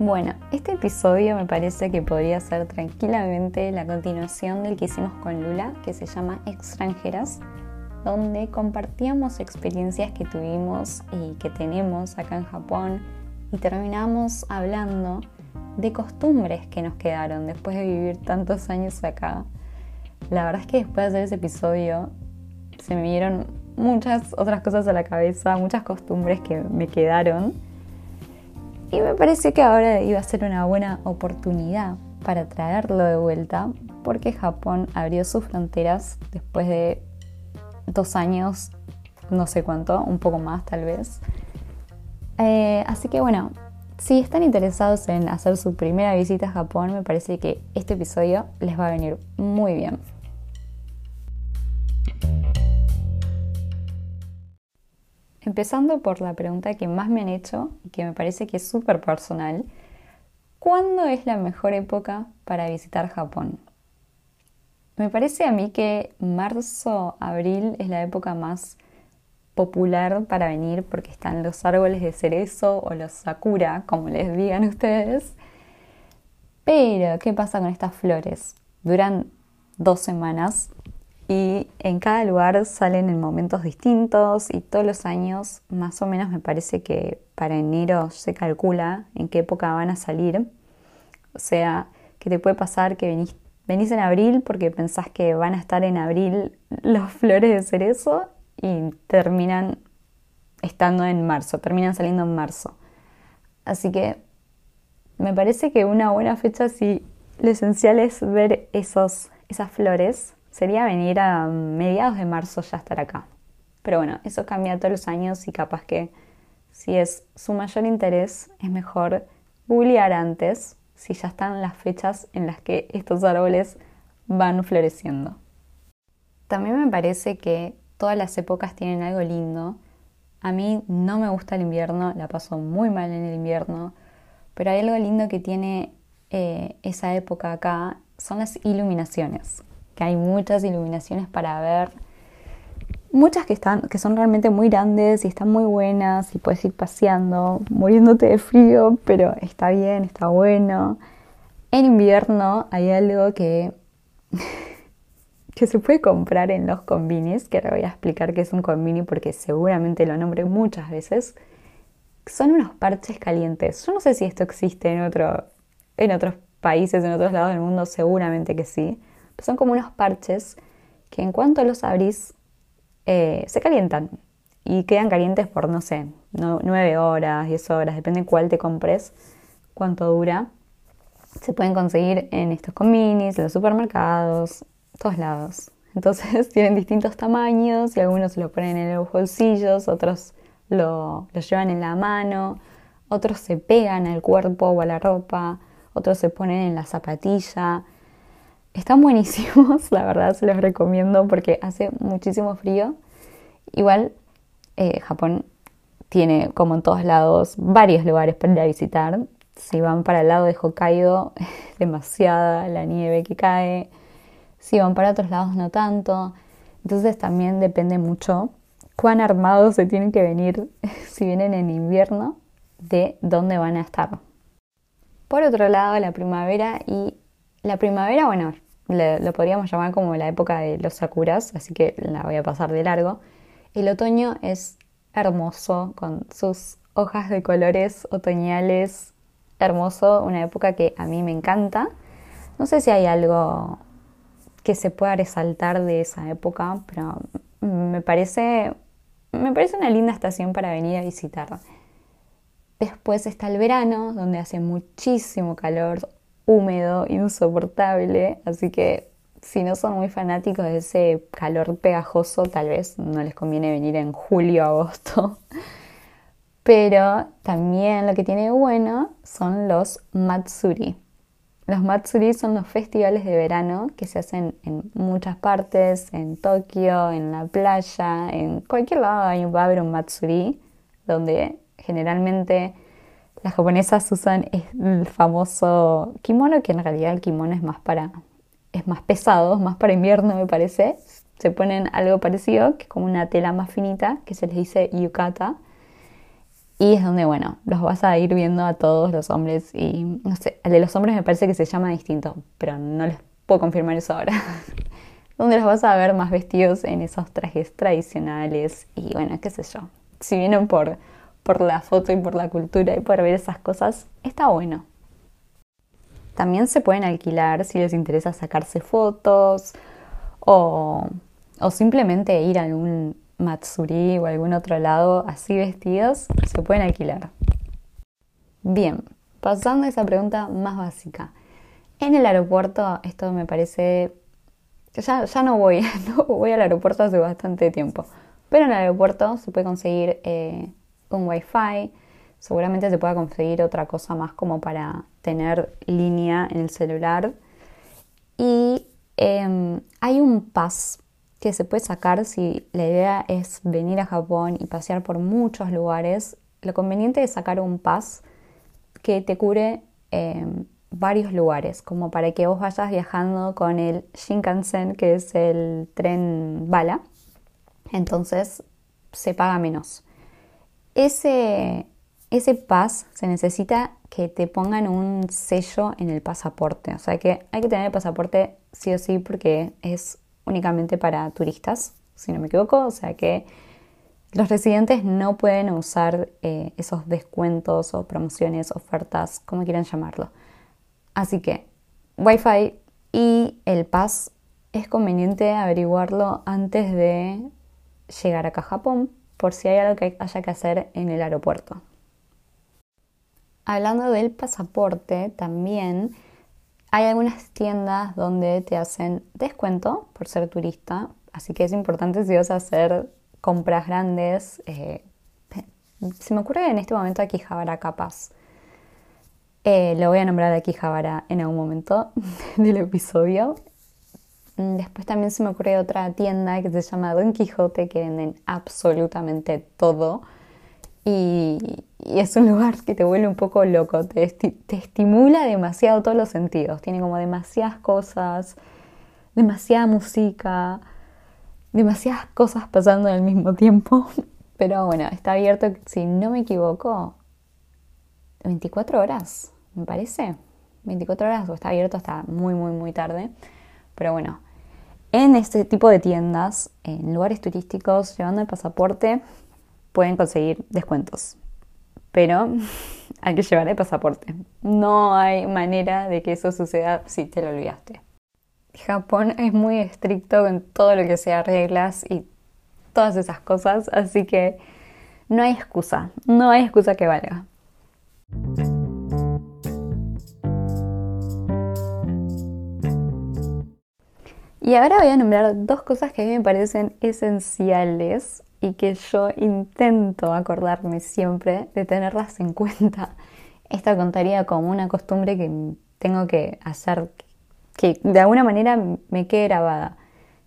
Bueno, este episodio me parece que podría ser tranquilamente la continuación del que hicimos con Lula, que se llama Extranjeras, donde compartíamos experiencias que tuvimos y que tenemos acá en Japón y terminamos hablando de costumbres que nos quedaron después de vivir tantos años acá. La verdad es que después de hacer ese episodio se me dieron muchas otras cosas a la cabeza, muchas costumbres que me quedaron y me parece que ahora iba a ser una buena oportunidad para traerlo de vuelta porque Japón abrió sus fronteras después de dos años, no sé cuánto, un poco más tal vez. Eh, así que bueno, si están interesados en hacer su primera visita a Japón, me parece que este episodio les va a venir muy bien. Empezando por la pregunta que más me han hecho y que me parece que es súper personal. ¿Cuándo es la mejor época para visitar Japón? Me parece a mí que marzo, abril es la época más popular para venir porque están los árboles de cerezo o los sakura, como les digan ustedes. Pero, ¿qué pasa con estas flores? Duran dos semanas y en cada lugar salen en momentos distintos y todos los años más o menos me parece que para enero se calcula en qué época van a salir. O sea, que te puede pasar que venís, venís en abril porque pensás que van a estar en abril las flores de cerezo y terminan estando en marzo, terminan saliendo en marzo. Así que me parece que una buena fecha si lo esencial es ver esos, esas flores sería venir a mediados de marzo ya estar acá. Pero bueno, eso cambia todos los años y capaz que si es su mayor interés es mejor googlear antes si ya están las fechas en las que estos árboles van floreciendo. También me parece que todas las épocas tienen algo lindo. A mí no me gusta el invierno, la paso muy mal en el invierno, pero hay algo lindo que tiene eh, esa época acá, son las iluminaciones que hay muchas iluminaciones para ver. Muchas que, están, que son realmente muy grandes y están muy buenas y puedes ir paseando, muriéndote de frío, pero está bien, está bueno. En invierno hay algo que, que se puede comprar en los combinis, que ahora voy a explicar qué es un combini porque seguramente lo nombré muchas veces. Son unos parches calientes. Yo no sé si esto existe en, otro, en otros países, en otros lados del mundo, seguramente que sí son como unos parches que en cuanto los abrís eh, se calientan y quedan calientes por, no sé, 9 horas, 10 horas, depende de cuál te compres, cuánto dura. Se pueden conseguir en estos cominis, en los supermercados, todos lados. Entonces tienen distintos tamaños y algunos se lo ponen en los bolsillos, otros lo, lo llevan en la mano, otros se pegan al cuerpo o a la ropa, otros se ponen en la zapatilla. Están buenísimos, la verdad se los recomiendo porque hace muchísimo frío. Igual eh, Japón tiene, como en todos lados, varios lugares para ir a visitar. Si van para el lado de Hokkaido, demasiada la nieve que cae. Si van para otros lados, no tanto. Entonces también depende mucho cuán armados se tienen que venir si vienen en invierno de dónde van a estar. Por otro lado, la primavera y la primavera, bueno, lo podríamos llamar como la época de los sakuras, así que la voy a pasar de largo. El otoño es hermoso, con sus hojas de colores otoñales, hermoso, una época que a mí me encanta. No sé si hay algo que se pueda resaltar de esa época, pero me parece, me parece una linda estación para venir a visitar. Después está el verano, donde hace muchísimo calor, húmedo, insoportable, así que si no son muy fanáticos de ese calor pegajoso, tal vez no les conviene venir en julio agosto. Pero también lo que tiene bueno son los Matsuri. Los Matsuri son los festivales de verano que se hacen en muchas partes, en Tokio, en la playa, en cualquier lado va a haber un Matsuri, donde generalmente las japonesas usan el famoso kimono, que en realidad el kimono es más para es más pesado, más para invierno me parece. Se ponen algo parecido, que es como una tela más finita, que se les dice yukata. Y es donde, bueno, los vas a ir viendo a todos los hombres y, no sé, el de los hombres me parece que se llama distinto, pero no les puedo confirmar eso ahora. donde los vas a ver más vestidos en esos trajes tradicionales y, bueno, qué sé yo. Si vienen por, por la foto y por la cultura y por ver esas cosas, está bueno. También se pueden alquilar si les interesa sacarse fotos o, o simplemente ir a algún Matsuri o algún otro lado así vestidos, se pueden alquilar. Bien, pasando a esa pregunta más básica. En el aeropuerto, esto me parece. Ya, ya no voy, no voy al aeropuerto hace bastante tiempo. Pero en el aeropuerto se puede conseguir eh, un wifi, seguramente se pueda conseguir otra cosa más como para tener línea en el celular. Y em, hay un pass que se puede sacar si la idea es venir a Japón y pasear por muchos lugares. Lo conveniente es sacar un pass que te cure em, varios lugares, como para que vos vayas viajando con el Shinkansen, que es el tren bala. Entonces se paga menos. Ese, ese pass se necesita que te pongan un sello en el pasaporte. O sea que hay que tener el pasaporte sí o sí porque es únicamente para turistas, si no me equivoco, o sea que los residentes no pueden usar eh, esos descuentos o promociones, ofertas, como quieran llamarlo. Así que Wi-Fi y el Pass es conveniente averiguarlo antes de llegar acá a Japón por si hay algo que haya que hacer en el aeropuerto. Hablando del pasaporte, también hay algunas tiendas donde te hacen descuento por ser turista, así que es importante si vas a hacer compras grandes. Eh, se me ocurre en este momento Akihabara capaz. Eh, lo voy a nombrar Akihabara en algún momento del episodio. Después también se me ocurre otra tienda que se llama Don Quijote que venden absolutamente todo. Y, es un lugar que te vuelve un poco loco, te, te, estimula demasiado todos los sentidos, tiene como demasiadas cosas, demasiada música, demasiadas cosas pasando al mismo tiempo, pero bueno, está abierto, si no me equivoco, 24 horas, me parece, 24 horas o está abierto hasta muy, muy, muy tarde, pero bueno, en este tipo de tiendas, en lugares turísticos, llevando el pasaporte, pueden conseguir descuentos. Pero hay que llevar el pasaporte. No hay manera de que eso suceda si te lo olvidaste. Japón es muy estricto con todo lo que sea reglas y todas esas cosas, así que no hay excusa, no hay excusa que valga. Y ahora voy a nombrar dos cosas que a mí me parecen esenciales y que yo intento acordarme siempre de tenerlas en cuenta. Esta contaría como una costumbre que tengo que hacer, que de alguna manera me quede grabada.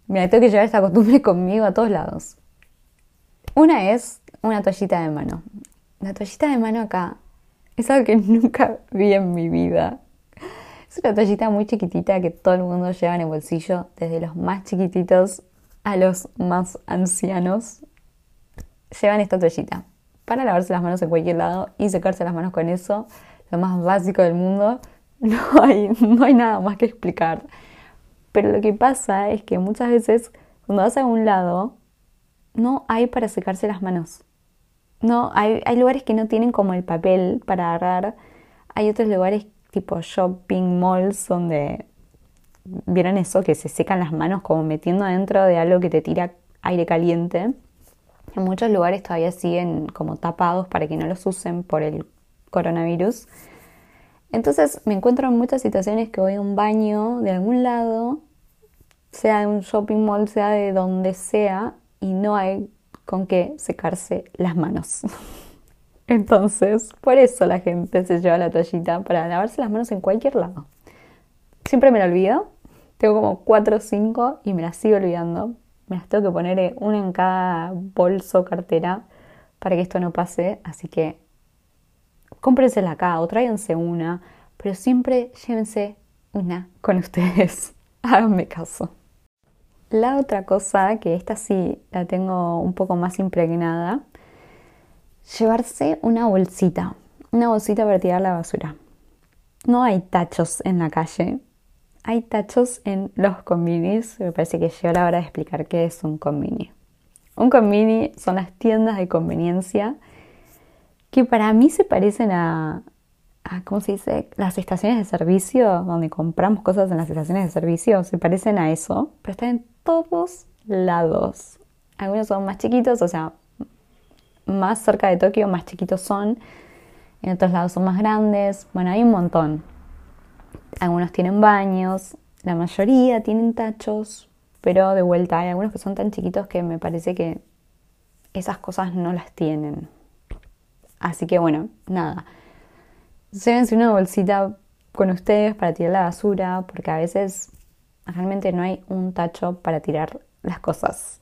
Me tengo que llevar esta costumbre conmigo a todos lados. Una es una toallita de mano. La toallita de mano acá es algo que nunca vi en mi vida. Es una toallita muy chiquitita que todo el mundo lleva en el bolsillo, desde los más chiquititos a los más ancianos llevan esta toallita para lavarse las manos en cualquier lado y secarse las manos con eso, lo más básico del mundo. No hay, no hay nada más que explicar. Pero lo que pasa es que muchas veces cuando vas a un lado, no hay para secarse las manos. No, hay, hay lugares que no tienen como el papel para agarrar. Hay otros lugares tipo shopping malls donde vieron eso, que se secan las manos como metiendo adentro de algo que te tira aire caliente. En muchos lugares todavía siguen como tapados para que no los usen por el coronavirus. Entonces me encuentro en muchas situaciones que voy a un baño de algún lado, sea de un shopping mall, sea de donde sea, y no hay con qué secarse las manos. Entonces, por eso la gente se lleva la toallita para lavarse las manos en cualquier lado. Siempre me la olvido, tengo como 4 o 5 y me las sigo olvidando, me las tengo que poner una en cada bolso, cartera, para que esto no pase. Así que cómprensela acá o tráiganse una, pero siempre llévense una con ustedes. Háganme caso. La otra cosa, que esta sí la tengo un poco más impregnada, llevarse una bolsita, una bolsita para tirar la basura. No hay tachos en la calle, hay tachos en los combinis. Me parece que llegó la hora de explicar qué es un combini. Un combini son las tiendas de conveniencia que para mí se parecen a, ¿cómo se dice? Las estaciones de servicio, donde compramos cosas en las estaciones de servicio, se parecen a eso, pero están en todos lados. Algunos son más chiquitos, o sea, más cerca de Tokio, más chiquitos son. En otros lados son más grandes. Bueno, hay un montón. Algunos tienen baños, la mayoría tienen tachos, pero de vuelta hay algunos que son tan chiquitos que me parece que esas cosas no las tienen. Así que bueno, nada. Llévense una bolsita con ustedes para tirar la basura, porque a veces realmente no hay un tacho para tirar las cosas.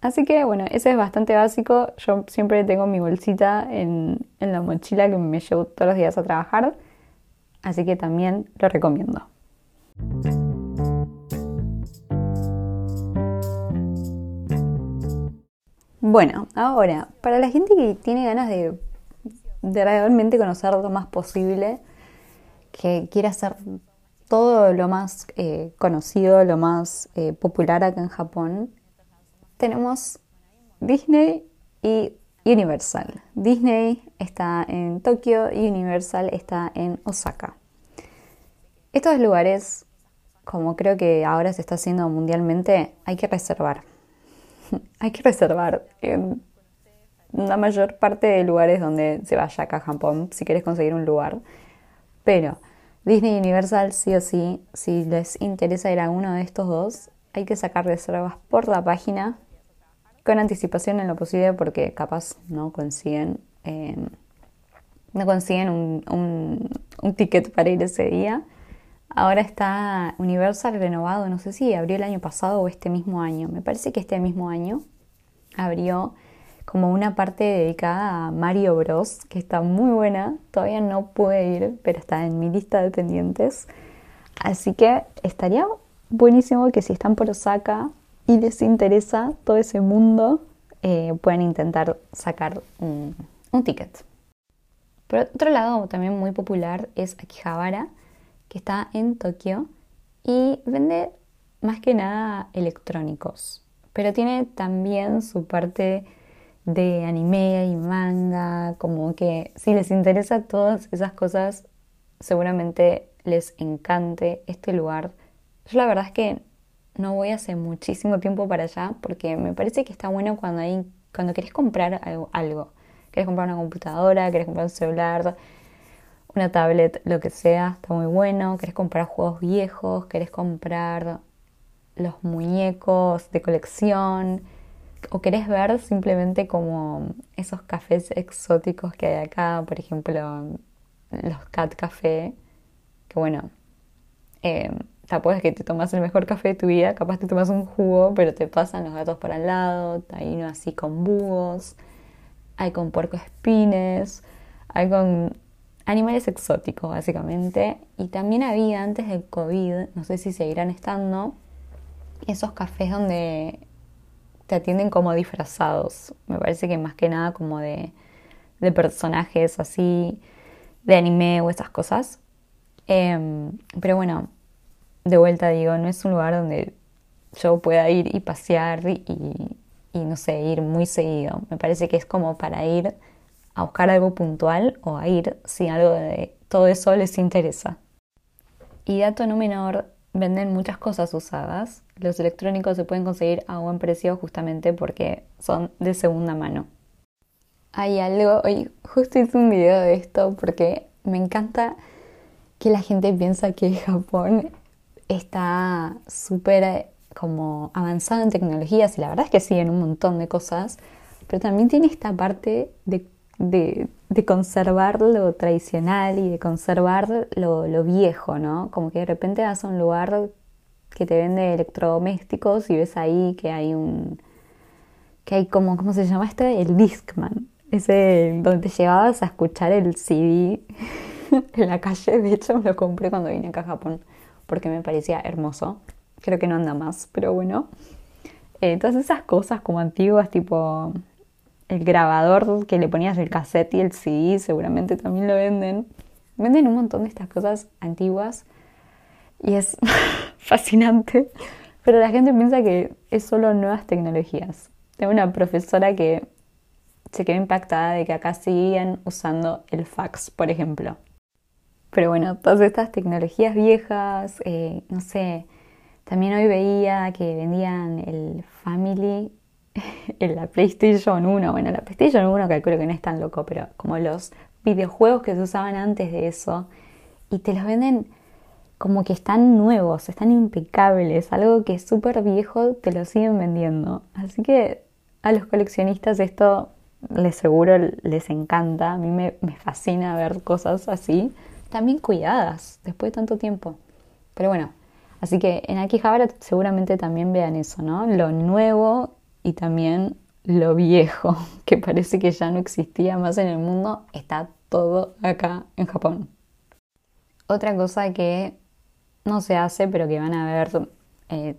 Así que bueno, ese es bastante básico. Yo siempre tengo mi bolsita en, la mochila que me llevo todos los días a trabajar. Así que también lo recomiendo. Bueno, ahora, para la gente que tiene ganas de, realmente conocer lo más posible, que quiere hacer todo lo más eh, conocido, lo más eh, popular acá en Japón, tenemos Disney y Universal. Disney está en Tokio y Universal está en Osaka. Estos lugares, como creo que ahora se está haciendo mundialmente, hay que reservar. hay que reservar en la mayor parte de lugares donde se vaya acá a Japón, si quieres conseguir un lugar. Pero Disney Universal, sí o sí, si les interesa ir a uno de estos dos, hay que sacar reservas por la página con anticipación en lo posible porque capaz no consiguen, em, no consiguen un, un, ticket para ir ese día. Ahora está Universal renovado, no sé si abrió el año pasado o este mismo año. Me parece que este mismo año abrió como una parte dedicada a Mario Bros, que está muy buena. Todavía no pude ir, pero está en mi lista de pendientes. Así que estaría buenísimo que si están por Osaka y les interesa todo ese mundo, eh, pueden intentar sacar un, ticket. Por otro lado, también muy popular es Akihabara, que está en Tokio y vende más que nada electrónicos, pero tiene también su parte de anime y manga, como que si les interesa todas esas cosas, seguramente les encante este lugar. Yo la verdad es que no voy hace muchísimo tiempo para allá porque me parece que está bueno cuando hay, cuando querés comprar algo, algo. Comprar una computadora, querés comprar un celular, una tablet, lo que sea, está muy bueno. Querés comprar juegos viejos, querés comprar los muñecos de colección o querés ver simplemente como esos cafés exóticos que hay acá, por ejemplo, los Cat Café, que bueno, eh, es que te tomas el mejor café de tu vida, capaz te tomas un jugo, pero te pasan los gatos para al lado, hay uno así con búhos, hay con puerco espines, hay con animales exóticos básicamente. Y también había antes del COVID, no sé si seguirán estando, esos cafés donde te atienden como disfrazados. Me parece que más que nada como de, de personajes así, de anime o esas cosas. Em, pero bueno, de vuelta digo, no es un lugar donde yo pueda ir y pasear y, no sé, ir muy seguido. Me parece que es como para ir a buscar algo puntual o a ir si algo de todo eso les interesa. Y dato no menor, venden muchas cosas usadas. Los electrónicos se pueden conseguir a buen precio justamente porque son de segunda mano. Hay algo, hoy justo hice un video de esto porque me encanta que la gente piensa que Japón está súper eh, como avanzado en tecnologías y la verdad es que sí, en un montón de cosas, pero también tiene esta parte de, de, conservar lo tradicional y de conservar lo, lo, viejo, ¿no? Como que de repente vas a un lugar que te vende electrodomésticos y ves ahí que hay un... que hay como, ¿cómo se llama este? El Discman. Ese donde te llevabas a escuchar el CD en la calle. De hecho, me lo compré cuando vine acá a Japón porque me parecía hermoso. Creo que no anda más, pero bueno. Eh, todas esas cosas como antiguas, tipo el grabador que le ponías el cassette y el CD, seguramente también lo venden. Venden un montón de estas cosas antiguas y es fascinante, pero la gente piensa que es solo nuevas tecnologías. Tengo una profesora que se quedó impactada de que acá siguen usando el fax, por ejemplo. Pero bueno, todas estas tecnologías viejas, eh, no sé, también hoy veía que vendían el Family en la PlayStation 1. Bueno, la PlayStation 1 calculo que no es tan loco, pero como los videojuegos que se usaban antes de eso, y te los venden como que están nuevos, están impecables, algo que es súper viejo, te lo siguen vendiendo. Así que a los coleccionistas esto les seguro les encanta, a mí me, fascina ver cosas así, también cuidadas después de tanto tiempo. Pero bueno, así que en Akihabara seguramente también vean eso, ¿no? Lo nuevo y también lo viejo, que parece que ya no existía más en el mundo, está todo acá en Japón. Otra cosa que no se hace, pero que van a ver, eh,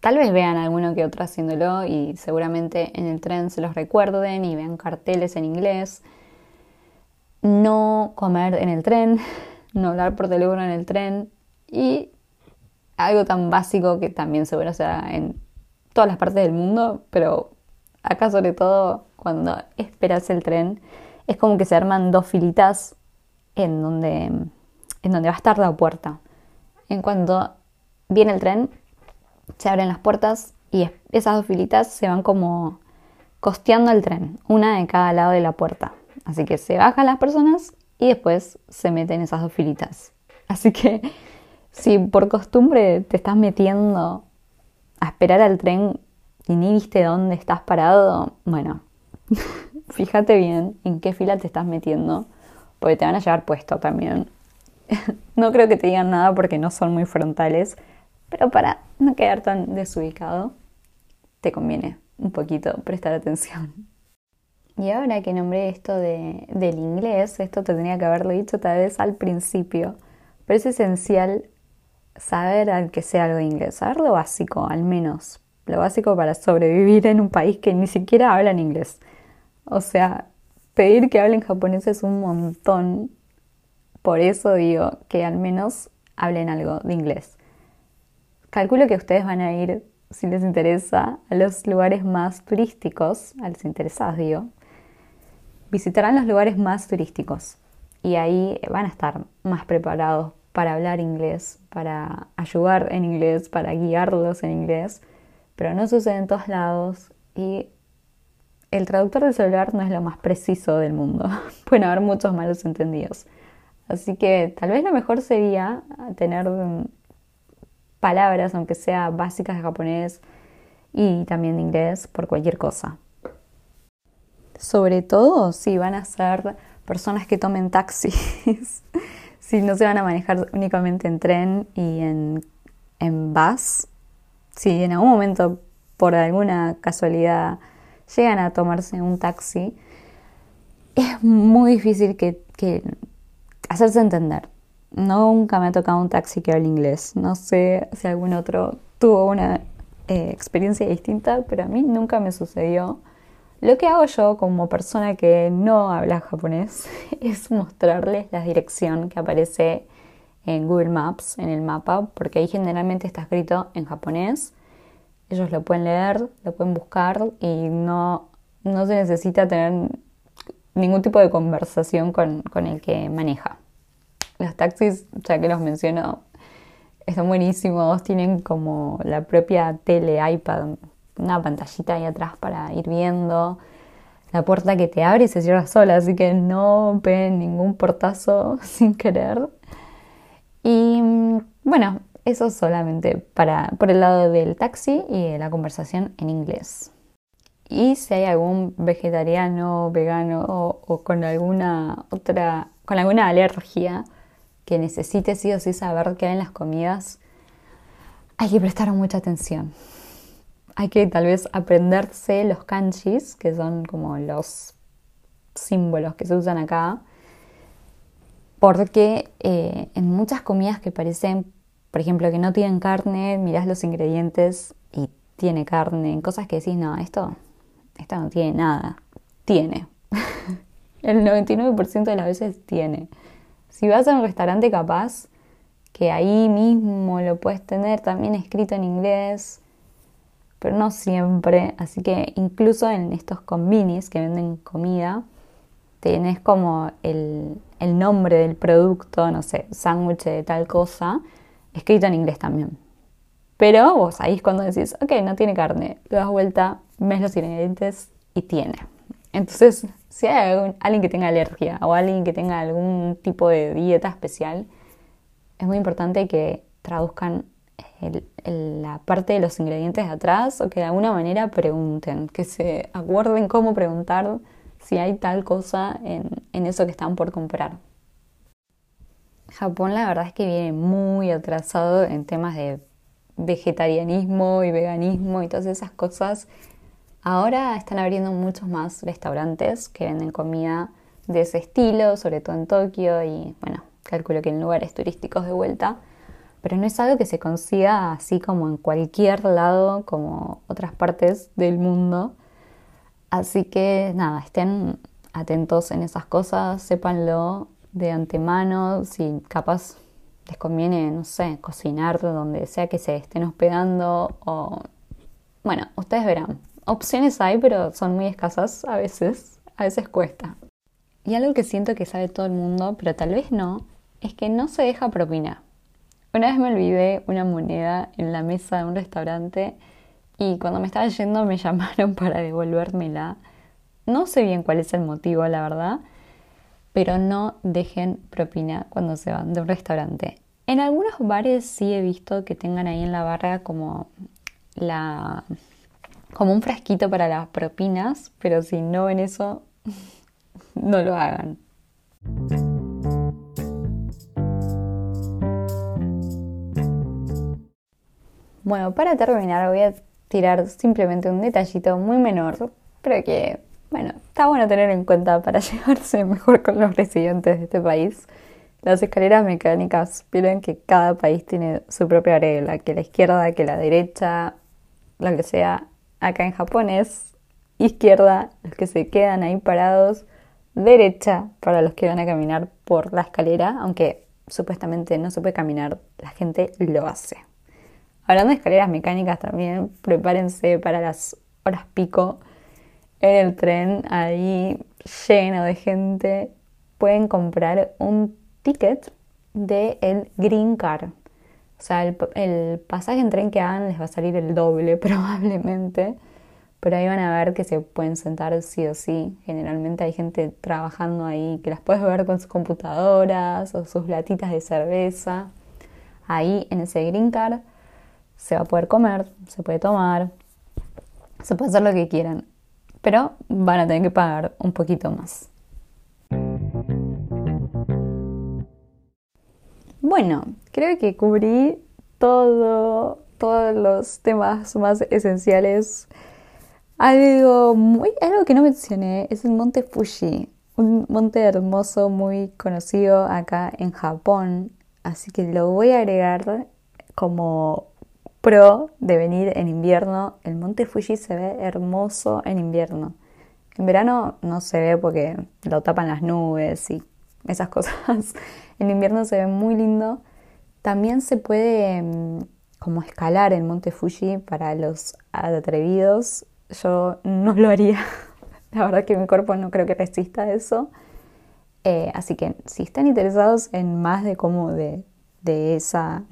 tal vez vean alguno que otro haciéndolo y seguramente en el tren se los recuerden y vean carteles en inglés. No comer en el tren, no hablar por teléfono en el tren y algo tan básico que también seguro sea en todas las partes del mundo, pero acá sobre todo cuando esperas el tren, es como que se arman dos filitas en donde, en donde va a estar la puerta. En cuanto viene el tren, se abren las puertas y esas dos filitas se van como costeando el tren, una de cada lado de la puerta. Así que se bajan las personas y después se meten esas dos filitas. Así que si por costumbre te estás metiendo a esperar al tren y ni viste dónde estás parado, bueno, fíjate bien en qué fila te estás metiendo, porque te van a llevar puesto también. no creo que te digan nada porque no son muy frontales, pero para no quedar tan desubicado, te conviene un poquito prestar atención. Y ahora que nombré esto de, del inglés, esto te tenía que haberlo dicho tal vez al principio, pero es esencial saber al que sea algo de inglés, saber lo básico al menos, lo básico para sobrevivir en un país que ni siquiera habla en inglés. O sea, pedir que hablen japonés es un montón. Por eso digo que al menos hablen algo de inglés. Calculo que ustedes van a ir, si les interesa, a los lugares más turísticos, a los interesados digo. Visitarán los lugares más turísticos y ahí van a estar más preparados para hablar inglés, para ayudar en inglés, para guiarlos en inglés, pero no sucede en todos lados y el traductor de celular no es lo más preciso del mundo. Pueden haber muchos malos entendidos. Así que tal vez lo mejor sería tener palabras, aunque sea básicas de japonés y también de inglés, por cualquier cosa. Sobre todo si van a ser personas que tomen taxis, si no se van a manejar únicamente en tren y en, en bus, si en algún momento por alguna casualidad llegan a tomarse un taxi, es muy difícil que, hacerse entender. Nunca me ha tocado un taxi que hable inglés. No sé si algún otro tuvo una eh, experiencia distinta, pero a mí nunca me sucedió. Lo que hago yo como persona que no habla japonés es mostrarles la dirección que aparece en Google Maps, en el mapa, porque ahí generalmente está escrito en japonés ellos lo pueden leer, lo pueden buscar y no, no se necesita tener ningún tipo de conversación con, con el que maneja. Los taxis, ya que los menciono, están buenísimos, tienen como la propia tele, iPad, una pantallita ahí atrás para ir viendo, la puerta que te abre y se cierra sola, así que no ven ningún portazo sin querer. Y bueno, eso solamente para, por el lado del taxi y la conversación en inglés. Y si hay algún vegetariano, vegano o, con alguna otra, con alguna alergia que necesite sí o sí saber qué hay en las comidas, hay que prestar mucha atención. Hay que tal vez aprenderse los kanjis, que son como los símbolos que se usan acá, porque eh, en muchas comidas que parecen por ejemplo, que no tienen carne, mirás los ingredientes y tiene carne, cosas que decís, no, esto, esto no tiene nada. tiene. el 99% de las veces tiene. Si vas a un restaurante capaz, que ahí mismo lo puedes tener también escrito en inglés, pero no siempre. Así que incluso en estos combinis que venden comida, tenés como el, el nombre del producto, no sé, sándwich de tal cosa, escrito en inglés también. Pero vos ahí es cuando decís, ok, no tiene carne, le das vuelta, ves los ingredientes y tiene. Entonces, si hay alguien que tenga alergia o alguien que tenga algún tipo de dieta especial, es muy importante que traduzcan la parte de los ingredientes de atrás o que de alguna manera pregunten, que se acuerden cómo preguntar si hay tal cosa en, en eso que están por comprar. Japón la verdad es que viene muy atrasado en temas de vegetarianismo y veganismo y todas esas cosas. Ahora están abriendo muchos más restaurantes que venden comida de ese estilo, sobre todo en Tokio y bueno, calculo que en lugares turísticos de vuelta, pero no es algo que se consiga así como en cualquier lado, como otras partes del mundo. Así que nada, estén atentos en esas cosas, sépanlo de antemano, si capaz les conviene, no sé, cocinar donde sea que se estén hospedando o... Bueno, ustedes verán. Opciones hay, pero son muy escasas a veces. A veces cuesta. Y algo que siento que sabe todo el mundo, pero tal vez no, es que no se deja propina. Una vez me olvidé una moneda en la mesa de un restaurante y cuando me estaba yendo me llamaron para devolvérmela. No sé bien cuál es el motivo, la verdad, pero no dejen propina cuando se van de un restaurante. En algunos bares sí he visto que tengan ahí en la barra como la como un frasquito para las propinas, pero si no ven eso, no lo hagan. Bueno, para terminar voy a tirar simplemente un detallito muy menor, pero que, bueno, está bueno tener en cuenta para llevarse mejor con los residentes de este país. Las escaleras mecánicas, vieron que cada país tiene su propia regla, que la izquierda, que la derecha, lo que sea. Acá en Japón es izquierda, los que se quedan ahí parados, derecha para los que van a caminar por la escalera, aunque supuestamente no se puede caminar, la gente lo hace. Hablando de escaleras mecánicas también, prepárense para las horas pico en el tren, ahí lleno de gente. Pueden comprar un ticket del el Green Car. O sea, el, el, pasaje en tren que hagan les va a salir el doble probablemente, pero ahí van a ver que se pueden sentar sí o sí. Generalmente hay gente trabajando ahí que las puedes ver con sus computadoras o sus latitas de cerveza. Ahí en ese Green Car se va a poder comer, se puede tomar, se puede hacer lo que quieran, pero van a tener que pagar un poquito más. Bueno, creo que cubrí todo, todos los temas más esenciales. Algo muy, algo que no mencioné es el monte Fuji, un monte hermoso muy conocido acá en Japón, así que lo voy a agregar como pro de venir en invierno. El monte Fuji se ve hermoso en invierno. En verano no se ve porque lo tapan las nubes y esas cosas. En invierno se ve muy lindo. También se puede mm, como escalar el monte Fuji para los atrevidos. Yo no lo haría. La verdad que mi cuerpo no creo que resista eso. Eh, así que si están interesados en más de cómo de, de esa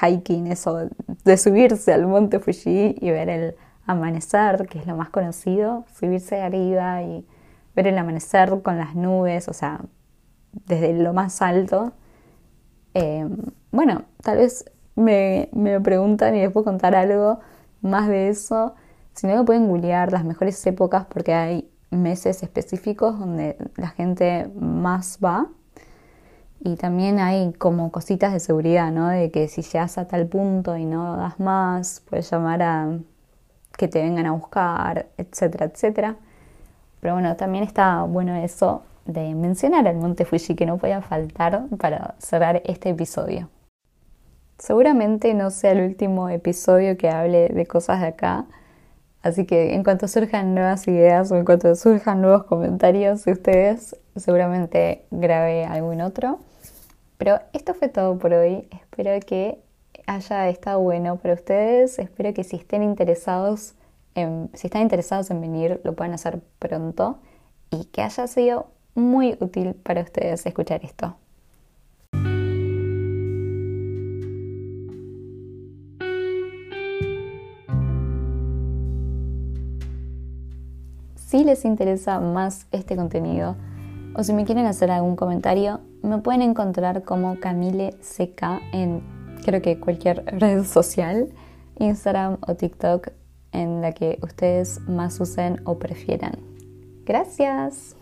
hiking, eso de subirse al monte Fuji y ver el amanecer, que es lo más conocido, subirse arriba y ver el amanecer con las nubes, o sea, desde lo más alto. Eh, bueno, tal vez me, me preguntan y les puedo contar algo más de eso. Si no, me pueden googlear las mejores épocas porque hay meses específicos donde la gente más va y también hay como cositas de seguridad, ¿no? De que si llegas a tal punto y no das más, puedes llamar a que te vengan a buscar, etcétera, etcétera. Pero bueno, también está bueno eso de mencionar al Monte Fuji que no podía faltar para cerrar este episodio. Seguramente no sea el último episodio que hable de cosas de acá, Así que en cuanto surjan nuevas ideas o en cuanto surjan nuevos comentarios de ustedes, seguramente grabé algún otro. Pero esto fue todo por hoy. Espero que haya estado bueno para ustedes. Espero que si estén interesados en, si están interesados en venir, lo puedan hacer pronto y que haya sido muy útil para ustedes escuchar esto. Si les interesa más este contenido o si me quieren hacer algún comentario, me pueden encontrar como Camile CK en creo que cualquier red social, Instagram o TikTok, en la que ustedes más usen o prefieran. Gracias.